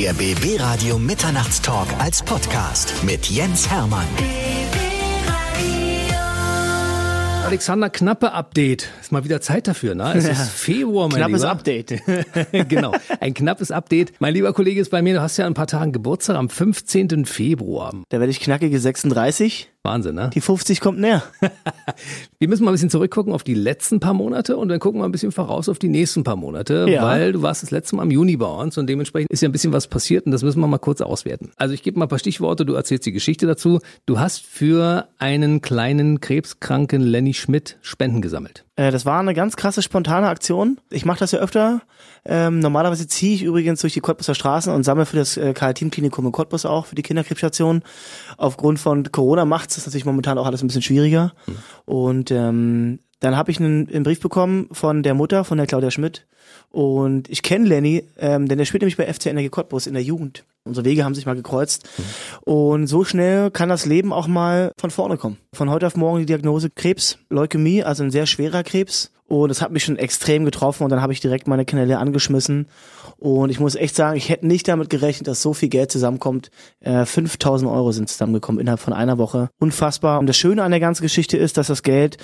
Der BB Radio Mitternachtstalk als Podcast mit Jens Hermann. Alexander Knappe Update. Ist mal wieder Zeit dafür, ne? Es ist Februar, mein Knappes Lieber. Update. genau, ein knappes Update. Mein lieber Kollege ist bei mir, du hast ja ein paar Tagen Geburtstag am 15. Februar. Da werde ich knackige 36. Wahnsinn, ne? Die 50 kommt näher. Wir müssen mal ein bisschen zurückgucken auf die letzten paar Monate und dann gucken wir ein bisschen voraus auf die nächsten paar Monate, Ja. weil du warst das letzte Mal im Juni bei uns und dementsprechend ist ja ein bisschen was passiert und das müssen wir mal kurz auswerten. Also ich gebe mal ein paar Stichworte, du erzählst die Geschichte dazu. Du hast für einen kleinen krebskranken Lenny Schmidt Spenden gesammelt. Äh, Das war eine ganz krasse spontane Aktion. Ich mache das ja öfter. Ähm, normalerweise ziehe ich übrigens durch die Cottbuser Straßen und sammle für das äh, Karl-Team-Klinikum in Cottbus auch, für die Kinderkrebsstation. Aufgrund von Corona macht es natürlich momentan auch alles ein bisschen schwieriger. Und ähm, dann habe ich einen, einen Brief bekommen von der Mutter, von der Claudia Schmidt. Und ich kenne Lenny, ähm, denn der spielt nämlich bei FC Energie Cottbus in der Jugend. Unsere Wege haben sich mal gekreuzt. Und so schnell kann das Leben auch mal von vorne kommen. Von heute auf morgen die Diagnose Krebs, Leukämie, also ein sehr schwerer Krebs. Und das hat mich schon extrem getroffen und dann habe ich direkt meine Kanäle angeschmissen. Und ich muss echt sagen, ich hätte nicht damit gerechnet, dass so viel Geld zusammenkommt. Äh, 5000 Euro sind zusammengekommen innerhalb von einer Woche. Unfassbar. Und das Schöne an der ganzen Geschichte ist, dass das Geld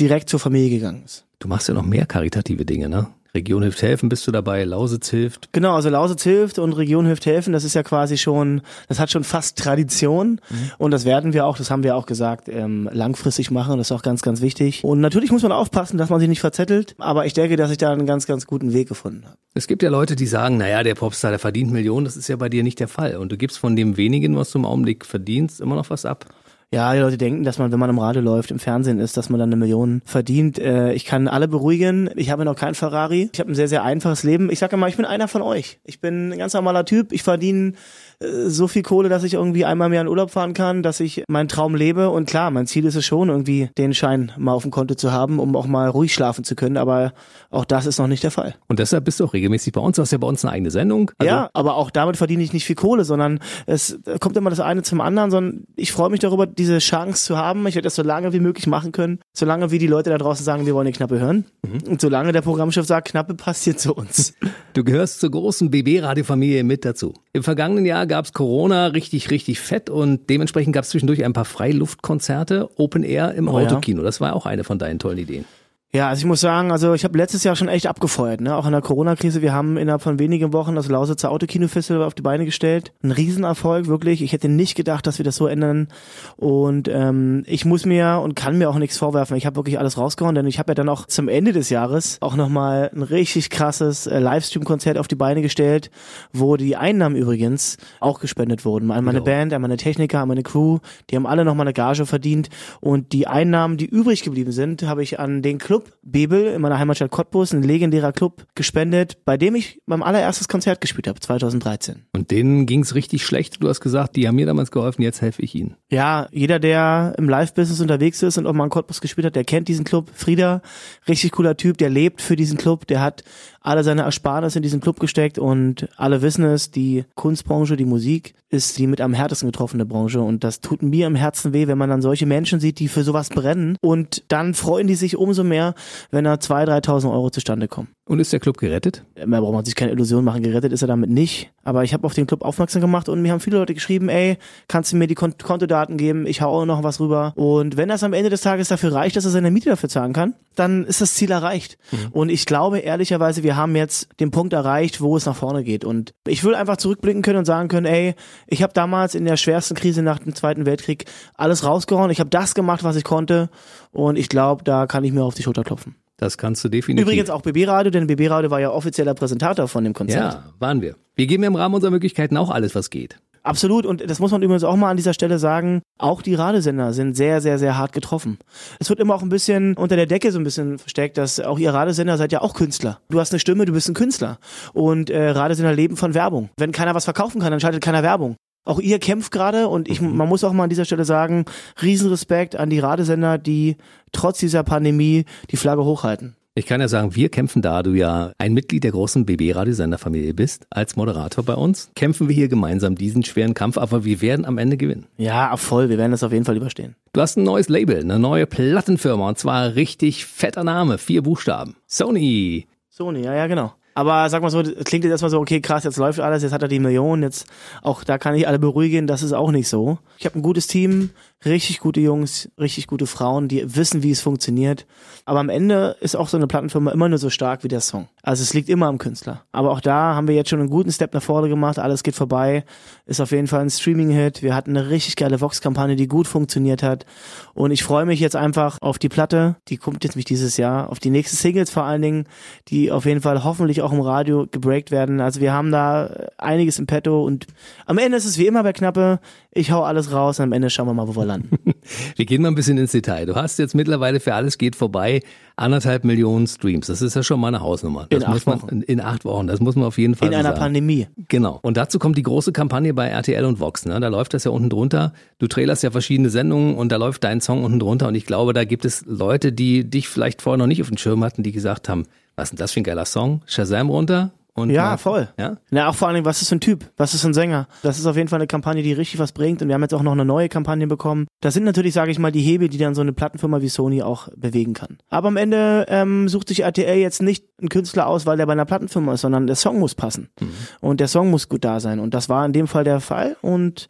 direkt zur Familie gegangen ist. Du machst ja noch mehr karitative Dinge, ne? Region hilft helfen, bist du dabei, Lausitz hilft. Genau, also Lausitz hilft und Region hilft helfen, das ist ja quasi schon, das hat schon fast Tradition und das werden wir auch, das haben wir auch gesagt, ähm, langfristig machen, das ist auch ganz, ganz wichtig. Und natürlich muss man aufpassen, dass man sich nicht verzettelt, aber ich denke, dass ich da einen ganz, ganz guten Weg gefunden habe. Es gibt ja Leute, die sagen, naja, der Popstar, der verdient Millionen, das ist ja bei dir nicht der Fall. Und du gibst von dem wenigen, was du im Augenblick verdienst, immer noch was ab. Ja, die Leute denken, dass man, wenn man im Radio läuft, im Fernsehen ist, dass man dann eine Million verdient. Äh, ich kann alle beruhigen. Ich habe noch kein Ferrari. Ich habe ein sehr, sehr einfaches Leben. Ich sage immer, ich bin einer von euch. Ich bin ein ganz normaler Typ. Ich verdiene äh, so viel Kohle, dass ich irgendwie einmal im Jahr in Urlaub fahren kann, dass ich meinen Traum lebe. Und klar, mein Ziel ist es schon, irgendwie den Schein mal auf dem Konto zu haben, um auch mal ruhig schlafen zu können. Aber auch das ist noch nicht der Fall. Und deshalb bist du auch regelmäßig bei uns. Du hast ja bei uns eine eigene Sendung. Also, ja, aber auch damit verdiene ich nicht viel Kohle, sondern es kommt immer das eine zum anderen, sondern ich freue mich darüber, diese Chance zu haben. Ich werde das so lange wie möglich machen können, solange wie die Leute da draußen sagen, wir wollen die Knappe hören. Und solange der Programmchef sagt, Knappe passt hier zu uns. Du gehörst zur großen BB-Radiofamilie mit dazu. Im vergangenen Jahr gab's Corona richtig, richtig fett und dementsprechend gab's zwischendurch ein paar Freiluftkonzerte, Open Air im Oh ja. Autokino. Das war auch eine von deinen tollen Ideen. Ja, also ich muss sagen, also ich habe letztes Jahr schon echt abgefeuert, ne? Auch in der Corona-Krise. Wir haben innerhalb von wenigen Wochen das Lausitzer Autokino-Festival auf die Beine gestellt. Ein Riesenerfolg, wirklich. Ich hätte nicht gedacht, dass wir das so ändern. Und ähm, ich muss mir und kann mir auch nichts vorwerfen. Ich habe wirklich alles rausgehauen, denn ich habe ja dann auch zum Ende des Jahres auch nochmal ein richtig krasses äh, Livestream-Konzert auf die Beine gestellt, wo die Einnahmen übrigens auch gespendet wurden. An meine Genau. Band, an meine Techniker, an meine Crew. Die haben alle nochmal eine Gage verdient. Und die Einnahmen, die übrig geblieben sind, habe ich an den Club Bebel in meiner Heimatstadt Cottbus, ein legendärer Club, gespendet, bei dem ich mein allererstes Konzert gespielt habe, 2013. Und denen ging's richtig schlecht. Du hast gesagt, die haben mir damals geholfen, jetzt helfe ich ihnen. Ja, jeder, der im Live-Business unterwegs ist und auch mal in Cottbus gespielt hat, der kennt diesen Club. Frieda, richtig cooler Typ, der lebt für diesen Club, der hat alle seine Ersparnisse in diesen Club gesteckt und alle wissen es, die Kunstbranche, die Musik ist die mit am härtesten getroffene Branche und das tut mir im Herzen weh, wenn man dann solche Menschen sieht, die für sowas brennen und dann freuen die sich umso mehr, wenn da 2.000, 3.000 Euro zustande kommen. Und ist der Club gerettet? Man braucht man sich keine Illusion machen, gerettet ist er damit nicht. Aber ich habe auf den Club aufmerksam gemacht und mir haben viele Leute geschrieben, ey, kannst du mir die Kont Kontodaten geben, ich hau auch noch was rüber. Und wenn das am Ende des Tages dafür reicht, dass er seine Miete dafür zahlen kann, dann ist das Ziel erreicht. Und ich glaube ehrlicherweise, wir haben jetzt den Punkt erreicht, wo es nach vorne geht. Und ich will einfach zurückblicken können und sagen können, ey, ich habe damals in der schwersten Krise nach dem Zweiten Weltkrieg alles rausgehauen. Ich habe das gemacht, was ich konnte. Und ich glaube, da kann ich mir auf die Schulter klopfen. Das kannst du definitiv. Übrigens auch BB Radio, denn BB Radio war ja offizieller Präsentator von dem Konzert. Ja, waren wir. Wir geben im Rahmen unserer Möglichkeiten auch alles, was geht. Absolut. Und das muss man übrigens auch mal an dieser Stelle sagen. Auch die Radiosender sind sehr, sehr, sehr hart getroffen. Es wird immer auch ein bisschen unter der Decke so ein bisschen versteckt, dass auch ihr Radiosender seid ja auch Künstler. Du hast eine Stimme, du bist ein Künstler. Und äh, Radiosender leben von Werbung. Wenn keiner was verkaufen kann, dann schaltet keiner Werbung. Auch ihr kämpft gerade und ich, man muss auch mal an dieser Stelle sagen, Riesenrespekt an die Radiosender, die trotz dieser Pandemie die Flagge hochhalten. Ich kann ja sagen, wir kämpfen da, du ja ein Mitglied der großen BB-Radiosenderfamilie bist, als Moderator bei uns, kämpfen wir hier gemeinsam diesen schweren Kampf, aber wir werden am Ende gewinnen. Ja, voll, wir werden das auf jeden Fall überstehen. Du hast ein neues Label, eine neue Plattenfirma und zwar richtig fetter Name, vier Buchstaben. Sony. Sony, ja, ja, genau. Aber sag mal so, klingt jetzt erstmal so, okay, krass, jetzt läuft alles, jetzt hat er die Millionen, jetzt auch da kann ich alle beruhigen, das ist auch nicht so. Ich habe ein gutes Team, richtig gute Jungs, richtig gute Frauen, die wissen, wie es funktioniert. Aber am Ende ist auch so eine Plattenfirma immer nur so stark wie der Song. Also es liegt immer am Künstler. Aber auch da haben wir jetzt schon einen guten Step nach vorne gemacht, alles geht vorbei, ist auf jeden Fall ein Streaming-Hit. Wir hatten eine richtig geile Vox-Kampagne, die gut funktioniert hat. Und ich freue mich jetzt einfach auf die Platte, die kommt jetzt nicht dieses Jahr, auf die nächsten Singles vor allen Dingen, die auf jeden Fall hoffentlich auch im Radio gebreakt werden. Also wir haben da einiges im Petto und am Ende ist es wie immer bei Knappe, ich hau alles raus und am Ende schauen wir mal, wo wir landen. wir gehen mal ein bisschen ins Detail. Du hast jetzt mittlerweile für alles geht vorbei anderthalb Millionen Streams. Das ist ja schon mal eine Hausnummer. Das in acht man, Wochen. In acht Wochen. Das muss man auf jeden Fall In einer sagen. Pandemie. Genau. Und dazu kommt die große Kampagne bei RTL und Vox. Ne? Da läuft das ja unten drunter. Du trailerst ja verschiedene Sendungen und da läuft dein Song unten drunter. Und ich glaube, da gibt es Leute, die dich vielleicht vorher noch nicht auf dem Schirm hatten, die gesagt haben, was ist denn das für ein geiler Song? Shazam runter, und ja, mal, voll. Ja? ja, auch vor allen Dingen, was ist ein Typ? Was ist ein Sänger? Das ist auf jeden Fall eine Kampagne, die richtig was bringt. Und wir haben jetzt auch noch eine neue Kampagne bekommen. Das sind natürlich, sage ich mal, die Hebel, die dann so eine Plattenfirma wie Sony auch bewegen kann. Aber am Ende ähm, sucht sich RTL jetzt nicht einen Künstler aus, weil der bei einer Plattenfirma ist, sondern der Song muss passen. Mhm. Und der Song muss gut da sein. Und das war in dem Fall der Fall. Und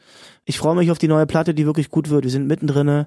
ich freue mich auf die neue Platte, die wirklich gut wird. Wir sind mittendrin.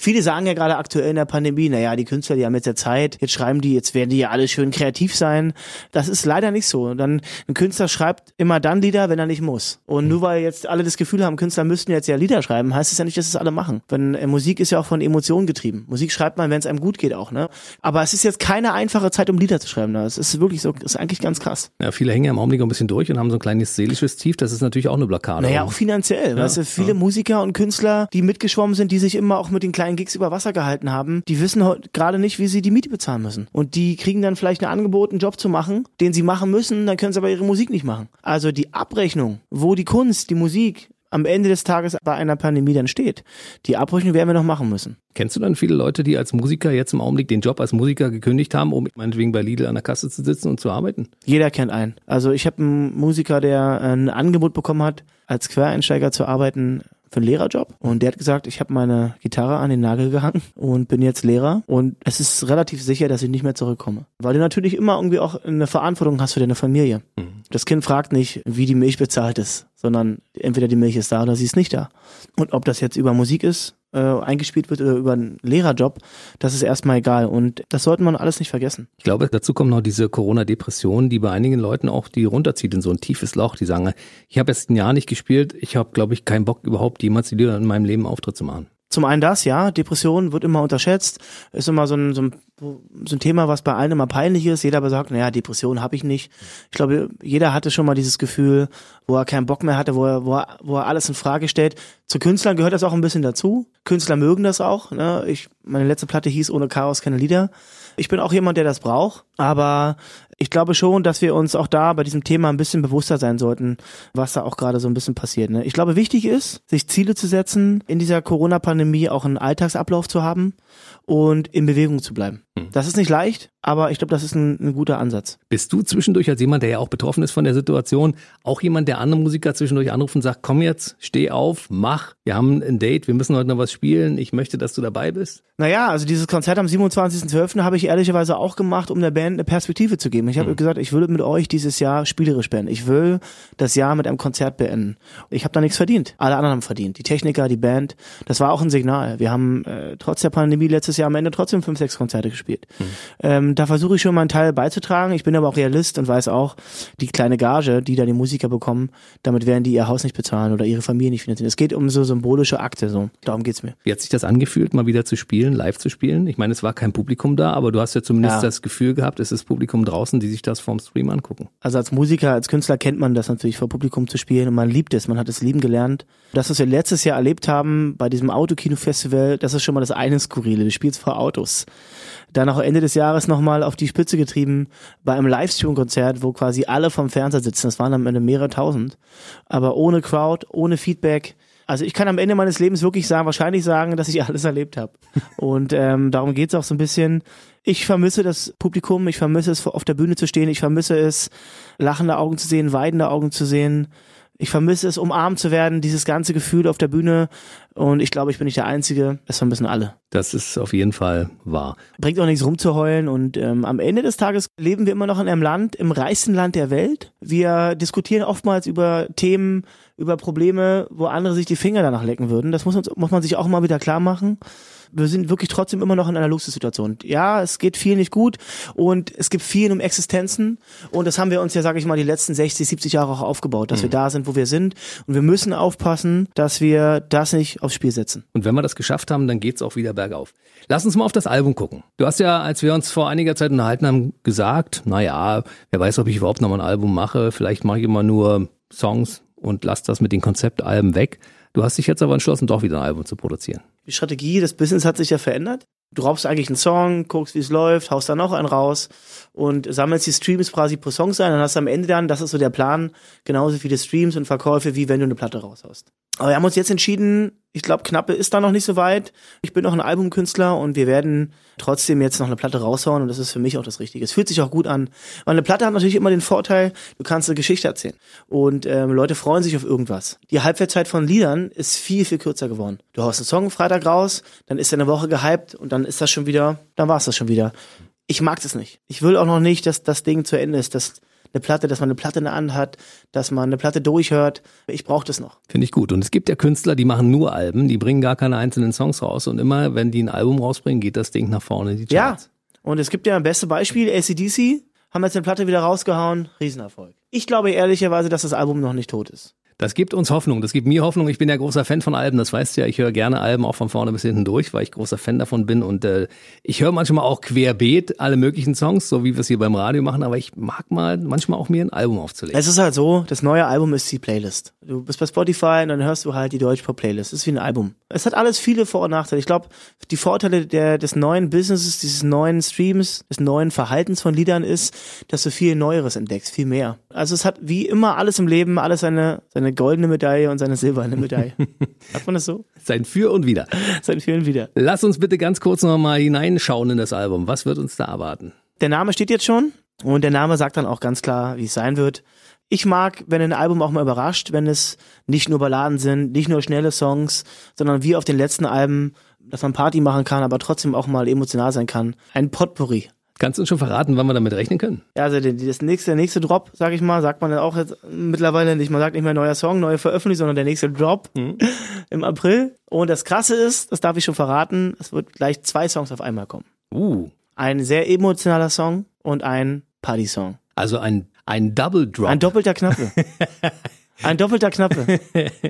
Viele sagen ja gerade aktuell in der Pandemie, naja, die Künstler, die haben jetzt ja Zeit, jetzt schreiben die, jetzt werden die ja alle schön kreativ sein. Das ist leider nicht so. Dann ein Künstler schreibt immer dann Lieder, wenn er nicht muss. Und nur weil jetzt alle das Gefühl haben, Künstler müssten jetzt ja Lieder schreiben, heißt es ja nicht, dass es alle machen. Wenn äh, Musik ist ja auch von Emotionen getrieben. Musik schreibt man, wenn es einem gut geht auch, ne? Aber es ist jetzt keine einfache Zeit, um Lieder zu schreiben. Das ist wirklich so, ist eigentlich ganz krass. Ja, viele hängen ja im Augenblick ein bisschen durch und haben so ein kleines seelisches Tief. Das ist natürlich auch eine Blockade. Naja, auch finanziell. Ja, weißt du, viele. Musiker und Künstler, die mitgeschwommen sind, die sich immer auch mit den kleinen Gigs über Wasser gehalten gehalten haben, die wissen gerade nicht, wie sie die Miete bezahlen müssen. Und die kriegen dann vielleicht ein Angebot, einen Job zu machen, den sie machen müssen, dann können sie aber ihre Musik nicht machen. Also die Abrechnung, wo die Kunst, die Musik am Ende des Tages bei einer Pandemie dann steht. Die Abrechnung werden wir noch machen müssen. Kennst du dann viele Leute, die als Musiker jetzt im Augenblick den Job als Musiker gekündigt haben, um meinetwegen bei Lidl an der Kasse zu sitzen und zu arbeiten? Jeder kennt einen. Also ich habe einen Musiker, der ein Angebot bekommen hat, als Quereinsteiger zu arbeiten für einen Lehrerjob und der hat gesagt, ich habe meine Gitarre an den Nagel gehangen und bin jetzt Lehrer und es ist relativ sicher, dass ich nicht mehr zurückkomme. Weil du natürlich immer irgendwie auch eine Verantwortung hast für deine Familie. Mhm. Das Kind fragt nicht, wie die Milch bezahlt ist, sondern entweder die Milch ist da oder sie ist nicht da. Und ob das jetzt über Musik ist, äh, eingespielt wird oder über einen Lehrerjob, das ist erstmal egal. Und das sollten wir alles nicht vergessen. Ich glaube, dazu kommt noch diese Corona-Depression, die bei einigen Leuten auch die runterzieht in so ein tiefes Loch. Die sagen, ich habe jetzt ein Jahr nicht gespielt, ich habe, glaube ich, keinen Bock überhaupt jemals wieder in meinem Leben Auftritt zu machen. Zum einen das, ja, Depression wird immer unterschätzt, ist immer so ein, so ein, so ein Thema, was bei allen immer peinlich ist. Jeder aber sagt, naja, Depression habe ich nicht. Ich glaube, jeder hatte schon mal dieses Gefühl, wo er keinen Bock mehr hatte, wo er, wo er, wo er alles in Frage stellt. Zu Künstlern gehört das auch ein bisschen dazu. Künstler mögen das auch. Ne? Ich, meine letzte Platte hieß Ohne Chaos keine Lieder. Ich bin auch jemand, der das braucht, aber ich glaube schon, dass wir uns auch da bei diesem Thema ein bisschen bewusster sein sollten, was da auch gerade so ein bisschen passiert. Ne? Ich glaube, wichtig ist, sich Ziele zu setzen, in dieser Corona-Pandemie auch einen Alltagsablauf zu haben und in Bewegung zu bleiben. Hm. Das ist nicht leicht, aber ich glaube, das ist ein, ein, guter Ansatz. Bist du zwischendurch als jemand, der ja auch betroffen ist von der Situation, auch jemand, der andere Musiker zwischendurch anruft und sagt, komm jetzt, steh auf, mach, wir haben ein Date, wir müssen heute noch was spielen, ich möchte, dass du dabei bist? Naja, also dieses Konzert am 27.12. habe ich ehrlicherweise auch gemacht, um der Band eine Perspektive zu geben. Ich habe hm. gesagt, ich will mit euch dieses Jahr spielerisch beenden. Ich will das Jahr mit einem Konzert beenden. Ich habe da nichts verdient. Alle anderen haben verdient. Die Techniker, die Band. Das war auch ein Signal. Wir haben äh, trotz der Pandemie letztes Jahr am Ende trotzdem fünf, sechs Konzerte gespielt. Hm. Ähm, da versuche ich schon meinen Teil beizutragen. Ich bin aber auch Realist und weiß auch, die kleine Gage, die da die Musiker bekommen, damit werden die ihr Haus nicht bezahlen oder ihre Familie nicht finanzieren. Es geht um so symbolische Akte, so. Darum geht's mir. Wie hat sich das angefühlt, mal wieder zu spielen, live zu spielen? Ich meine, es war kein Publikum da, aber du hast ja zumindest ja. das Gefühl gehabt, es ist Publikum draußen, die sich das vom Stream angucken. Also als Musiker, als Künstler kennt man das natürlich vor Publikum zu spielen und man liebt es, man hat es lieben gelernt. Das, was wir letztes Jahr erlebt haben bei diesem Autokino-Festival, das ist schon mal das eine Skurrile. Du spielst vor Autos dann auch Ende des Jahres nochmal auf die Spitze getrieben bei einem Livestream-Konzert, wo quasi alle vom Fernseher sitzen. Das waren am Ende mehrere tausend. Aber ohne Crowd, ohne Feedback. Also ich kann am Ende meines Lebens wirklich sagen, wahrscheinlich sagen, dass ich alles erlebt habe. Und ähm, darum geht's auch so ein bisschen. Ich vermisse das Publikum, ich vermisse es, auf der Bühne zu stehen, ich vermisse es, lachende Augen zu sehen, weidende Augen zu sehen. Ich vermisse es, umarmt zu werden, dieses ganze Gefühl auf der Bühne Und ich glaube, ich bin nicht der Einzige. Das vermissen alle. Das ist auf jeden Fall wahr. Bringt auch nichts rumzuheulen. Und ähm, am Ende des Tages leben wir immer noch in einem Land, im reichsten Land der Welt. Wir diskutieren oftmals über Themen, über Probleme, wo andere sich die Finger danach lecken würden. Das muss, uns, muss man sich auch mal wieder klar machen wir sind wirklich trotzdem immer noch in einer Luxussituation. Ja, es geht viel nicht gut und es gibt viel um Existenzen und das haben wir uns ja, sage ich mal, die letzten 60, 70 Jahre auch aufgebaut, dass mhm. wir da sind, wo wir sind und wir müssen aufpassen, dass wir das nicht aufs Spiel setzen. Und wenn wir das geschafft haben, dann geht's auch wieder bergauf. Lass uns mal auf das Album gucken. Du hast ja, als wir uns vor einiger Zeit unterhalten haben, gesagt, na ja, wer weiß, ob ich überhaupt noch mal ein Album mache, vielleicht mache ich immer nur Songs und lass das mit den Konzeptalben weg. Du hast dich jetzt aber entschlossen, doch wieder ein Album zu produzieren. Die Strategie des Business hat sich ja verändert. Du raubst eigentlich einen Song, guckst, wie es läuft, haust dann noch einen raus und sammelst die Streams quasi pro Song sein. Dann hast du am Ende dann, das ist so der Plan, genauso viele Streams und Verkäufe, wie wenn du eine Platte raushaust. Aber wir haben uns jetzt entschieden, ich glaube, Knappe ist da noch nicht so weit. Ich bin noch ein Albumkünstler und wir werden trotzdem jetzt noch eine Platte raushauen und das ist für mich auch das Richtige. Es fühlt sich auch gut an. Weil eine Platte hat natürlich immer den Vorteil, du kannst eine Geschichte erzählen und ähm, Leute freuen sich auf irgendwas. Die Halbwertszeit von Liedern ist viel, viel kürzer geworden. Du haust einen Song Freitag raus, dann ist er eine Woche gehypt und dann ist das schon wieder, dann war es das schon wieder. Ich mag das nicht. Ich will auch noch nicht, dass das Ding zu Ende ist, dass eine Platte, dass man eine Platte in der Hand hat, dass man eine Platte durchhört. Ich brauche das noch. Finde ich gut. Und es gibt ja Künstler, die machen nur Alben, die bringen gar keine einzelnen Songs raus. Und immer, wenn die ein Album rausbringen, geht das Ding nach vorne in die Charts. Ja. Und es gibt ja ein beste Beispiel, ACDC, haben jetzt eine Platte wieder rausgehauen, Riesenerfolg. Ich glaube ehrlicherweise, dass das Album noch nicht tot ist. Das gibt uns Hoffnung. Das gibt mir Hoffnung. Ich bin ja großer Fan von Alben. Das weißt du ja. Ich höre gerne Alben auch von vorne bis hinten durch, weil ich großer Fan davon bin. Und äh, ich höre manchmal auch querbeet alle möglichen Songs, so wie wir es hier beim Radio machen. Aber ich mag mal manchmal auch mir ein Album aufzulegen. Es ist halt so, das neue Album ist die Playlist. Du bist bei Spotify und dann hörst du halt die Deutschpop-Playlist. Es ist wie ein Album. Es hat alles viele Vor- und Nachteile. Ich glaube, die Vorteile der, des neuen Businesses, dieses neuen Streams, des neuen Verhaltens von Liedern ist, dass du viel Neueres entdeckst, viel mehr. Also es hat wie immer alles im Leben, alles seine, seine seine goldene Medaille und seine silberne Medaille. Hat man das so? Sein Für und Wider. Sein Für und Wider. Lass uns bitte ganz kurz noch mal hineinschauen in das Album. Was wird uns da erwarten? Der Name steht jetzt schon und der Name sagt dann auch ganz klar, wie es sein wird. Ich mag, wenn ein Album auch mal überrascht, wenn es nicht nur Balladen sind, nicht nur schnelle Songs, sondern wie auf den letzten Alben, dass man Party machen kann, aber trotzdem auch mal emotional sein kann. Ein Potpourri Kannst du uns schon verraten, wann wir damit rechnen können? Ja, also das nächste, der nächste Drop, sag ich mal, sagt man dann auch jetzt mittlerweile nicht. Man sagt nicht mehr neuer Song, neue Veröffentlichung, sondern der nächste Drop mhm. im April. Und das Krasse ist, das darf ich schon verraten, es wird gleich zwei Songs auf einmal kommen. Uh. Ein sehr emotionaler Song und ein Party-Song. Also ein, ein Double Drop. Ein doppelter Knappe. ein doppelter Knappe.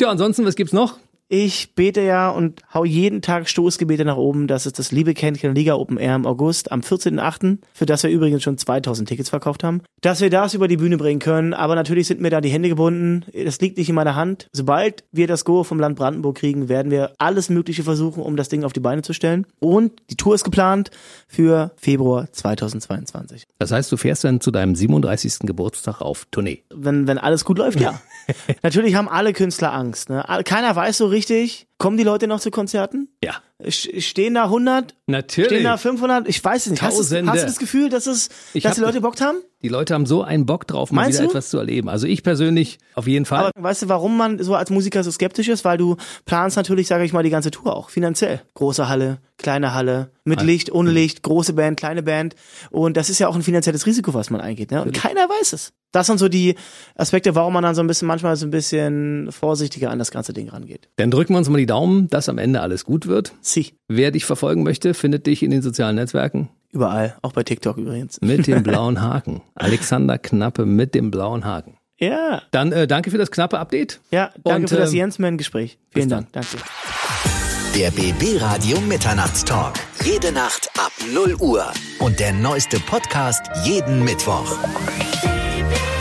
ja, ansonsten, was gibt's noch? Ich bete ja und hau jeden Tag Stoßgebete nach oben, dass es das Liebe Kännchen Liga Open Air im August am 14.8., für das wir übrigens schon 2000 Tickets verkauft haben, dass wir das über die Bühne bringen können. Aber natürlich sind mir da die Hände gebunden. Das liegt nicht in meiner Hand. Sobald wir das Go vom Land Brandenburg kriegen, werden wir alles Mögliche versuchen, um das Ding auf die Beine zu stellen. Und die Tour ist geplant für Februar 2022. Das heißt, du fährst dann zu deinem 37. Geburtstag auf Tournee. Wenn, wenn alles gut läuft, ja. natürlich haben alle Künstler Angst. Ne? Keiner weiß so richtig, richtig, kommen die Leute noch zu Konzerten? Ja. Stehen da 100? Natürlich. Stehen da 500? Ich weiß es nicht. Hast du, hast du, das Gefühl, dass, es, ich dass die Leute Bock haben? Die Leute haben so einen Bock drauf, mal Meinst wieder du? etwas zu erleben. Also ich persönlich auf jeden Fall. Aber weißt du, warum man so als Musiker so skeptisch ist? Weil du planst natürlich, sage ich mal, die ganze Tour auch finanziell. Große Halle, kleine Halle, mit Licht, ohne Licht, große Band, kleine Band. Und das ist ja auch ein finanzielles Risiko, was man eingeht. Ne? Und keiner weiß es. Das sind so die Aspekte, warum man dann so ein bisschen manchmal so ein bisschen vorsichtiger an das ganze Ding rangeht. Dann drücken wir uns mal die Daumen, dass am Ende alles gut wird. Sie. Wer dich verfolgen möchte, findet dich in den sozialen Netzwerken. Überall, auch bei TikTok übrigens. Mit dem blauen Haken. Alexander Knappe mit dem blauen Haken. Ja. Dann äh, danke für das knappe Update. Ja, danke Und, für das ähm, Jensman-Gespräch. Vielen Dank. Danke. Der BB Radio Mitternachtstalk. Jede Nacht ab 0 Uhr. Und der neueste Podcast jeden Mittwoch. BB